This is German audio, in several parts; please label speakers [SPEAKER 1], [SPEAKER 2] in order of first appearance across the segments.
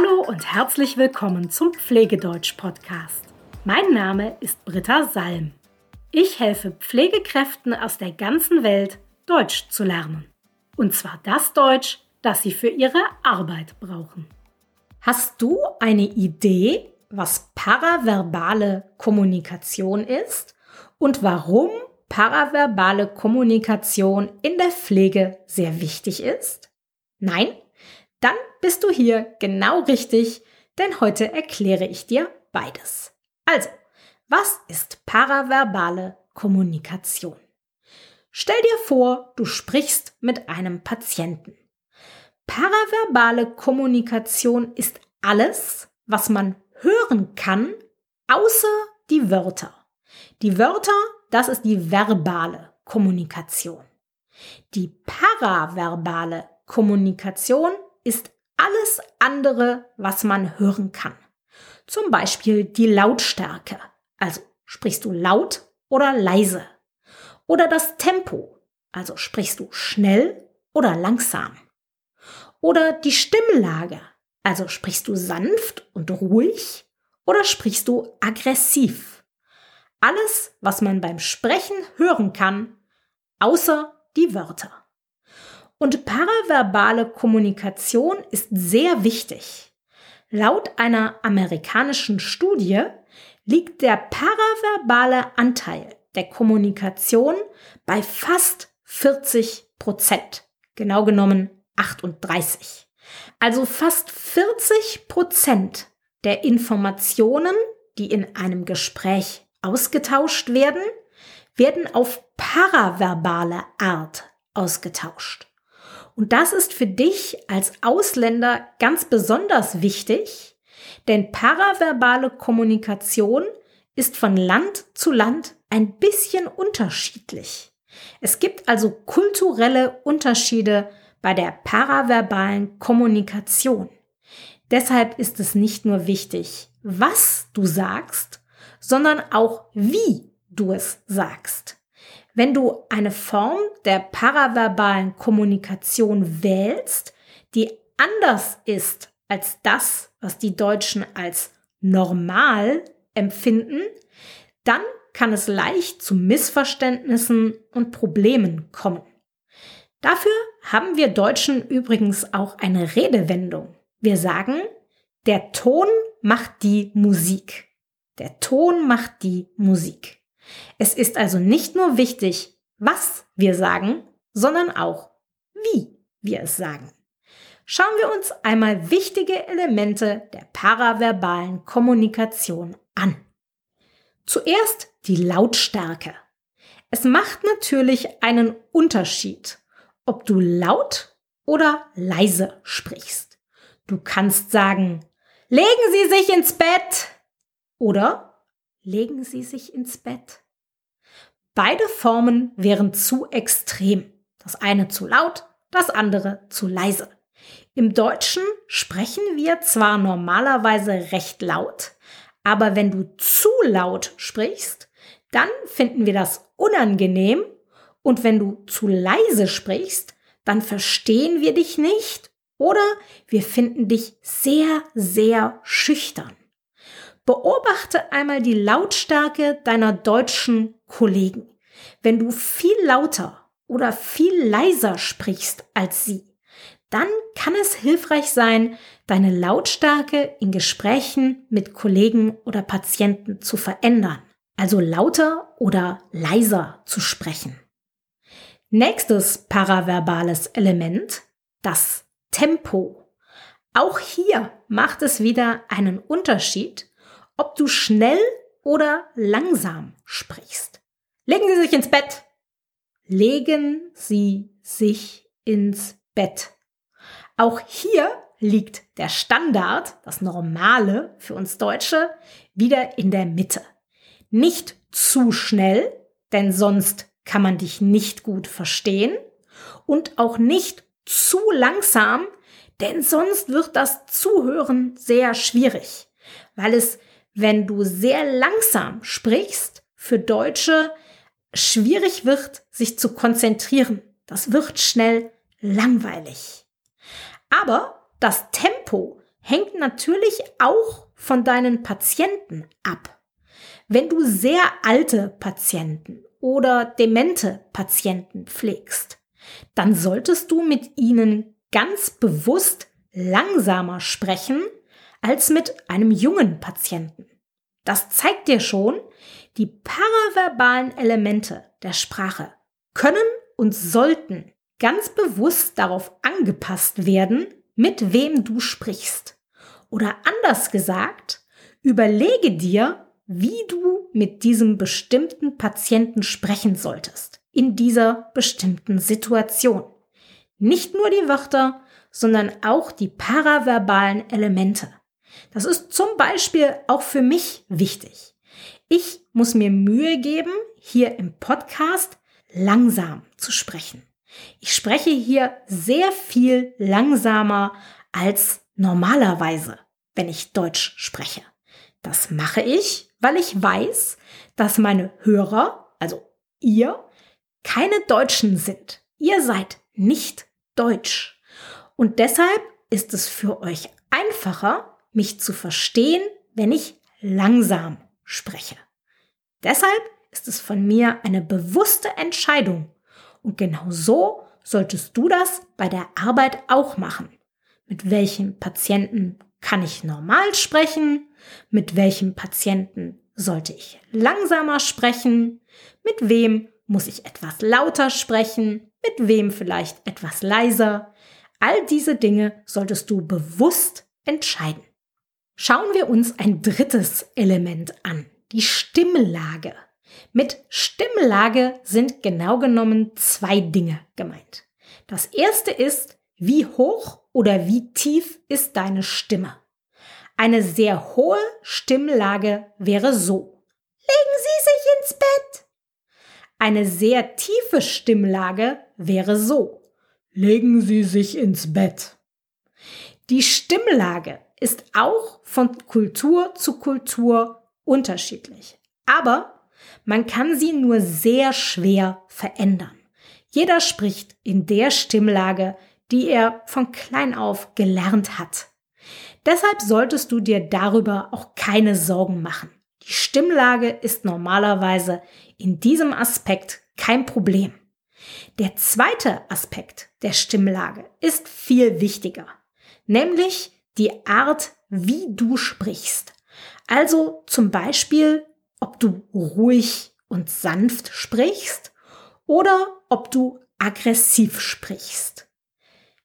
[SPEAKER 1] Hallo und herzlich willkommen zum Pflegedeutsch-Podcast. Mein Name ist Britta Salm. Ich helfe Pflegekräften aus der ganzen Welt, Deutsch zu lernen. Und zwar das Deutsch, das sie für ihre Arbeit brauchen. Hast du eine Idee, was paraverbale Kommunikation ist und warum paraverbale Kommunikation in der Pflege sehr wichtig ist? Nein? Dann bist du hier genau richtig, denn heute erkläre ich dir beides. Also, was ist paraverbale Kommunikation? Stell dir vor, du sprichst mit einem Patienten. Paraverbale Kommunikation ist alles, was man hören kann, außer die Wörter. Die Wörter, das ist die verbale Kommunikation. Die paraverbale Kommunikation ist alles andere, was man hören kann. Zum Beispiel die Lautstärke. Also sprichst du laut oder leise. Oder das Tempo. Also sprichst du schnell oder langsam. Oder die Stimmlage. Also sprichst du sanft und ruhig oder sprichst du aggressiv. Alles, was man beim Sprechen hören kann, außer die Wörter. Und paraverbale Kommunikation ist sehr wichtig. Laut einer amerikanischen Studie liegt der paraverbale Anteil der Kommunikation bei fast 40 Prozent. Genau genommen 38. Also fast 40 Prozent der Informationen, die in einem Gespräch ausgetauscht werden, werden auf paraverbale Art ausgetauscht. Und das ist für dich als Ausländer ganz besonders wichtig, denn paraverbale Kommunikation ist von Land zu Land ein bisschen unterschiedlich. Es gibt also kulturelle Unterschiede bei der paraverbalen Kommunikation. Deshalb ist es nicht nur wichtig, was du sagst, sondern auch wie du es sagst. Wenn du eine Form der paraverbalen Kommunikation wählst, die anders ist als das, was die Deutschen als normal empfinden, dann kann es leicht zu Missverständnissen und Problemen kommen. Dafür haben wir Deutschen übrigens auch eine Redewendung. Wir sagen, der Ton macht die Musik. Der Ton macht die Musik. Es ist also nicht nur wichtig, was wir sagen, sondern auch, wie wir es sagen. Schauen wir uns einmal wichtige Elemente der paraverbalen Kommunikation an. Zuerst die Lautstärke. Es macht natürlich einen Unterschied, ob du laut oder leise sprichst. Du kannst sagen, legen Sie sich ins Bett oder legen Sie sich ins Bett. Beide Formen wären zu extrem. Das eine zu laut, das andere zu leise. Im Deutschen sprechen wir zwar normalerweise recht laut, aber wenn du zu laut sprichst, dann finden wir das unangenehm und wenn du zu leise sprichst, dann verstehen wir dich nicht oder wir finden dich sehr, sehr schüchtern. Beobachte einmal die Lautstärke deiner deutschen Kollegen. Wenn du viel lauter oder viel leiser sprichst als sie, dann kann es hilfreich sein, deine Lautstärke in Gesprächen mit Kollegen oder Patienten zu verändern, also lauter oder leiser zu sprechen. Nächstes paraverbales Element, das Tempo. Auch hier macht es wieder einen Unterschied, ob du schnell oder langsam sprichst. Legen Sie sich ins Bett. Legen Sie sich ins Bett. Auch hier liegt der Standard, das Normale für uns Deutsche, wieder in der Mitte. Nicht zu schnell, denn sonst kann man dich nicht gut verstehen. Und auch nicht zu langsam, denn sonst wird das Zuhören sehr schwierig, weil es wenn du sehr langsam sprichst, für Deutsche schwierig wird, sich zu konzentrieren. Das wird schnell langweilig. Aber das Tempo hängt natürlich auch von deinen Patienten ab. Wenn du sehr alte Patienten oder demente Patienten pflegst, dann solltest du mit ihnen ganz bewusst langsamer sprechen als mit einem jungen Patienten. Das zeigt dir schon, die paraverbalen Elemente der Sprache können und sollten ganz bewusst darauf angepasst werden, mit wem du sprichst. Oder anders gesagt, überlege dir, wie du mit diesem bestimmten Patienten sprechen solltest, in dieser bestimmten Situation. Nicht nur die Wörter, sondern auch die paraverbalen Elemente. Das ist zum Beispiel auch für mich wichtig. Ich muss mir Mühe geben, hier im Podcast langsam zu sprechen. Ich spreche hier sehr viel langsamer als normalerweise, wenn ich Deutsch spreche. Das mache ich, weil ich weiß, dass meine Hörer, also ihr, keine Deutschen sind. Ihr seid nicht Deutsch. Und deshalb ist es für euch einfacher, mich zu verstehen, wenn ich langsam spreche. Deshalb ist es von mir eine bewusste Entscheidung. Und genau so solltest du das bei der Arbeit auch machen. Mit welchem Patienten kann ich normal sprechen? Mit welchem Patienten sollte ich langsamer sprechen? Mit wem muss ich etwas lauter sprechen? Mit wem vielleicht etwas leiser? All diese Dinge solltest du bewusst entscheiden. Schauen wir uns ein drittes Element an, die Stimmlage. Mit Stimmlage sind genau genommen zwei Dinge gemeint. Das erste ist, wie hoch oder wie tief ist deine Stimme. Eine sehr hohe Stimmlage wäre so. Legen Sie sich ins Bett. Eine sehr tiefe Stimmlage wäre so. Legen Sie sich ins Bett. Die Stimmlage ist auch von Kultur zu Kultur unterschiedlich. Aber man kann sie nur sehr schwer verändern. Jeder spricht in der Stimmlage, die er von klein auf gelernt hat. Deshalb solltest du dir darüber auch keine Sorgen machen. Die Stimmlage ist normalerweise in diesem Aspekt kein Problem. Der zweite Aspekt der Stimmlage ist viel wichtiger, nämlich die Art, wie du sprichst. Also zum Beispiel, ob du ruhig und sanft sprichst oder ob du aggressiv sprichst.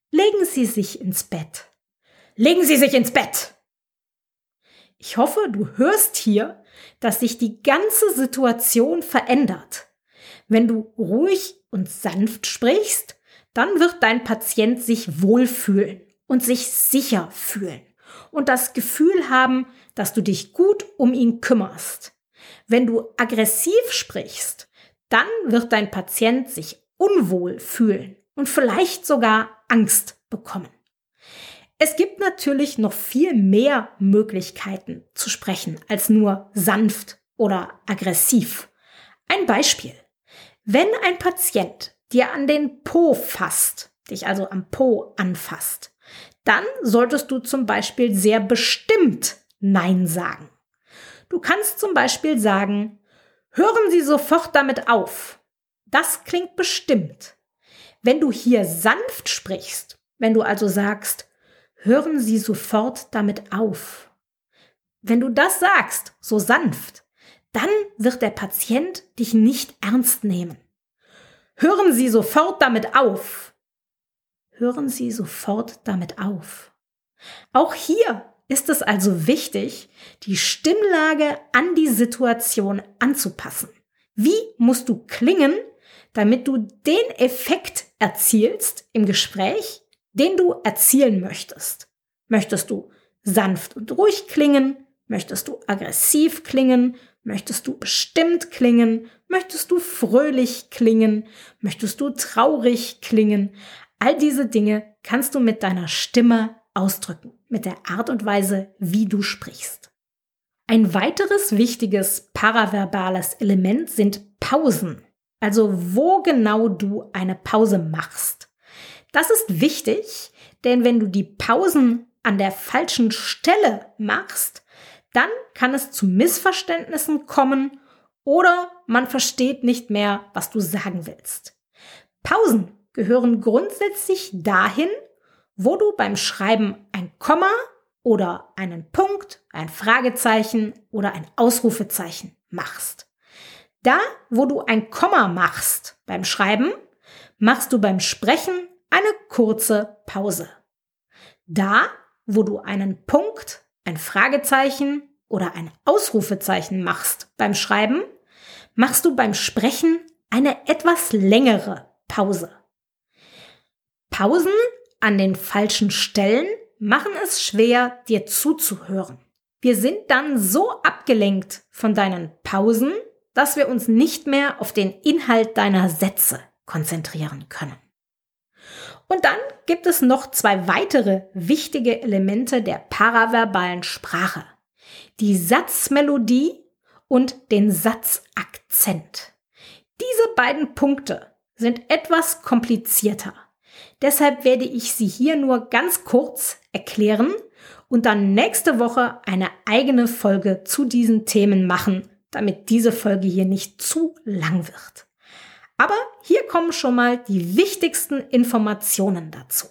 [SPEAKER 1] Legen Sie sich ins Bett. Legen Sie sich ins Bett! Ich hoffe, du hörst hier, dass sich die ganze Situation verändert. Wenn du ruhig und sanft sprichst, dann wird dein Patient sich wohlfühlen und sich sicher fühlen und das Gefühl haben, dass du dich gut um ihn kümmerst. Wenn du aggressiv sprichst, dann wird dein Patient sich unwohl fühlen und vielleicht sogar Angst bekommen. Es gibt natürlich noch viel mehr Möglichkeiten zu sprechen als nur sanft oder aggressiv. Ein Beispiel. Wenn ein Patient dir an den Po fasst, dich also am Po anfasst, dann solltest du zum Beispiel sehr bestimmt Nein sagen. Du kannst zum Beispiel sagen, hören Sie sofort damit auf. Das klingt bestimmt. Wenn du hier sanft sprichst, wenn du also sagst, hören Sie sofort damit auf. Wenn du das sagst, so sanft, dann wird der Patient dich nicht ernst nehmen. Hören Sie sofort damit auf. Hören Sie sofort damit auf. Auch hier ist es also wichtig, die Stimmlage an die Situation anzupassen. Wie musst du klingen, damit du den Effekt erzielst im Gespräch, den du erzielen möchtest. Möchtest du sanft und ruhig klingen? Möchtest du aggressiv klingen? Möchtest du bestimmt klingen? Möchtest du fröhlich klingen? Möchtest du traurig klingen? All diese Dinge kannst du mit deiner Stimme ausdrücken, mit der Art und Weise, wie du sprichst. Ein weiteres wichtiges paraverbales Element sind Pausen, also wo genau du eine Pause machst. Das ist wichtig, denn wenn du die Pausen an der falschen Stelle machst, dann kann es zu Missverständnissen kommen oder man versteht nicht mehr, was du sagen willst. Pausen gehören grundsätzlich dahin, wo du beim Schreiben ein Komma oder einen Punkt, ein Fragezeichen oder ein Ausrufezeichen machst. Da, wo du ein Komma machst beim Schreiben, machst du beim Sprechen eine kurze Pause. Da, wo du einen Punkt, ein Fragezeichen oder ein Ausrufezeichen machst beim Schreiben, machst du beim Sprechen eine etwas längere Pause. Pausen an den falschen Stellen machen es schwer, dir zuzuhören. Wir sind dann so abgelenkt von deinen Pausen, dass wir uns nicht mehr auf den Inhalt deiner Sätze konzentrieren können. Und dann gibt es noch zwei weitere wichtige Elemente der paraverbalen Sprache. Die Satzmelodie und den Satzakzent. Diese beiden Punkte sind etwas komplizierter. Deshalb werde ich sie hier nur ganz kurz erklären und dann nächste Woche eine eigene Folge zu diesen Themen machen, damit diese Folge hier nicht zu lang wird. Aber hier kommen schon mal die wichtigsten Informationen dazu.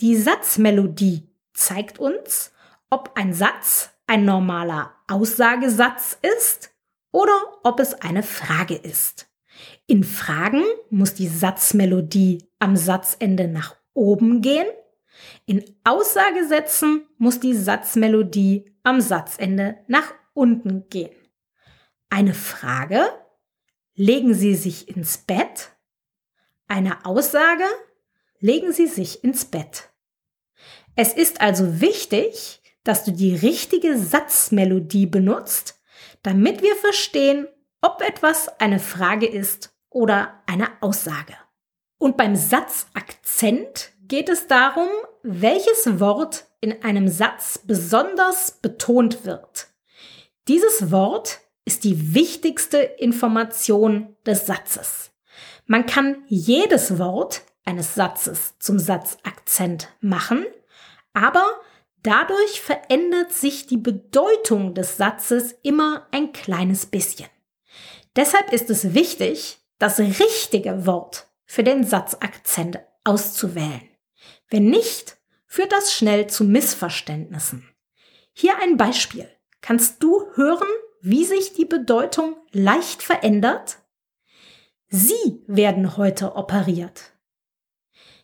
[SPEAKER 1] Die Satzmelodie zeigt uns, ob ein Satz ein normaler Aussagesatz ist oder ob es eine Frage ist. In Fragen muss die Satzmelodie am Satzende nach oben gehen. In Aussagesätzen muss die Satzmelodie am Satzende nach unten gehen. Eine Frage, legen Sie sich ins Bett? Eine Aussage, legen Sie sich ins Bett. Es ist also wichtig, dass du die richtige Satzmelodie benutzt, damit wir verstehen, ob etwas eine Frage ist oder eine Aussage. Und beim Satzakzent geht es darum, welches Wort in einem Satz besonders betont wird. Dieses Wort ist die wichtigste Information des Satzes. Man kann jedes Wort eines Satzes zum Satzakzent machen, aber dadurch verändert sich die Bedeutung des Satzes immer ein kleines bisschen. Deshalb ist es wichtig, das richtige Wort für den Satzakzent auszuwählen. Wenn nicht, führt das schnell zu Missverständnissen. Hier ein Beispiel. Kannst du hören, wie sich die Bedeutung leicht verändert? Sie werden heute operiert.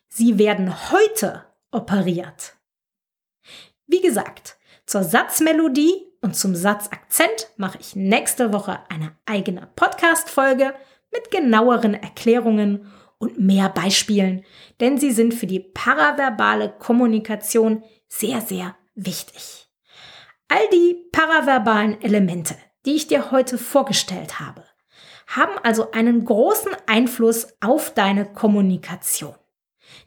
[SPEAKER 1] Sie werden heute operiert. Wie gesagt, zur Satzmelodie und zum Satzakzent mache ich nächste Woche eine eigene Podcast-Folge mit genaueren Erklärungen und mehr Beispielen, denn sie sind für die paraverbale Kommunikation sehr, sehr wichtig. All die paraverbalen Elemente, die ich dir heute vorgestellt habe, haben also einen großen Einfluss auf deine Kommunikation.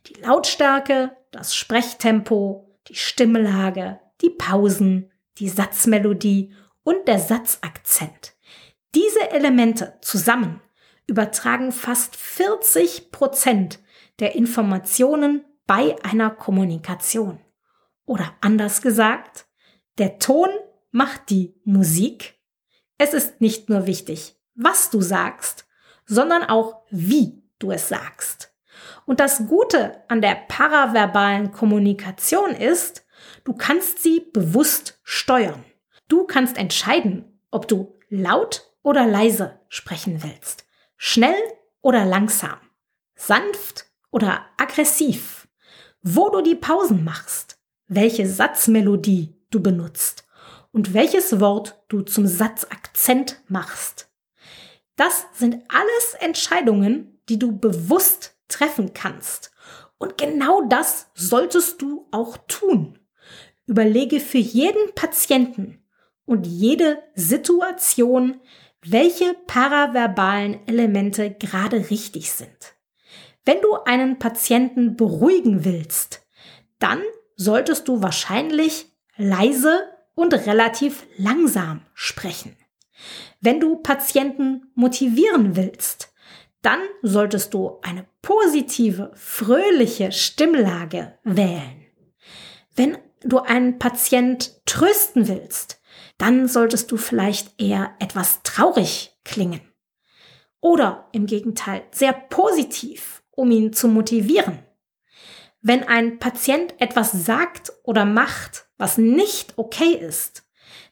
[SPEAKER 1] Die Lautstärke, das Sprechtempo, die Stimmlage, die Pausen, die Satzmelodie und der Satzakzent. Diese Elemente zusammen übertragen fast 40 Prozent der Informationen bei einer Kommunikation. Oder anders gesagt, der Ton macht die Musik. Es ist nicht nur wichtig, was du sagst, sondern auch wie du es sagst. Und das Gute an der paraverbalen Kommunikation ist, du kannst sie bewusst steuern. Du kannst entscheiden, ob du laut oder leise sprechen willst, schnell oder langsam, sanft oder aggressiv, wo du die Pausen machst, welche Satzmelodie du benutzt und welches Wort du zum Satzakzent machst. Das sind alles Entscheidungen, die du bewusst treffen kannst. Und genau das solltest du auch tun. Überlege für jeden Patienten und jede Situation, welche paraverbalen Elemente gerade richtig sind. Wenn du einen Patienten beruhigen willst, dann solltest du wahrscheinlich leise und relativ langsam sprechen. Wenn du Patienten motivieren willst, dann solltest du eine positive, fröhliche Stimmlage wählen. Wenn du einen Patient trösten willst, dann solltest du vielleicht eher etwas traurig klingen. Oder im Gegenteil sehr positiv, um ihn zu motivieren. Wenn ein Patient etwas sagt oder macht, was nicht okay ist,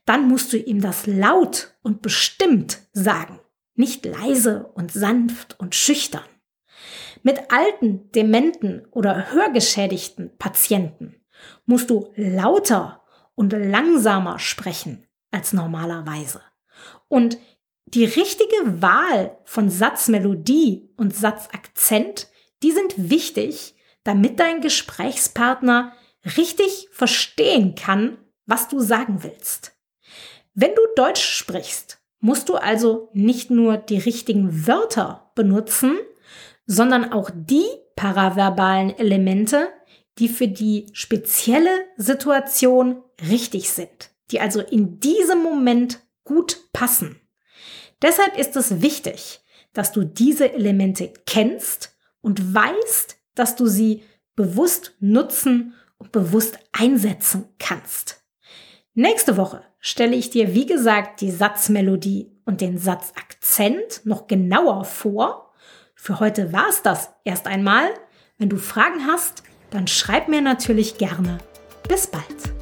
[SPEAKER 1] dann musst du ihm das laut und bestimmt sagen, nicht leise und sanft und schüchtern. Mit alten, dementen oder hörgeschädigten Patienten musst du lauter und langsamer sprechen als normalerweise. Und die richtige Wahl von Satzmelodie und Satzakzent, die sind wichtig, damit dein Gesprächspartner richtig verstehen kann, was du sagen willst. Wenn du Deutsch sprichst, musst du also nicht nur die richtigen Wörter benutzen, sondern auch die paraverbalen Elemente, die für die spezielle Situation richtig sind, die also in diesem Moment gut passen. Deshalb ist es wichtig, dass du diese Elemente kennst und weißt, dass du sie bewusst nutzen und bewusst einsetzen kannst. Nächste Woche stelle ich dir, wie gesagt, die Satzmelodie und den Satzakzent noch genauer vor. Für heute war es das erst einmal. Wenn du Fragen hast, dann schreib mir natürlich gerne. Bis bald.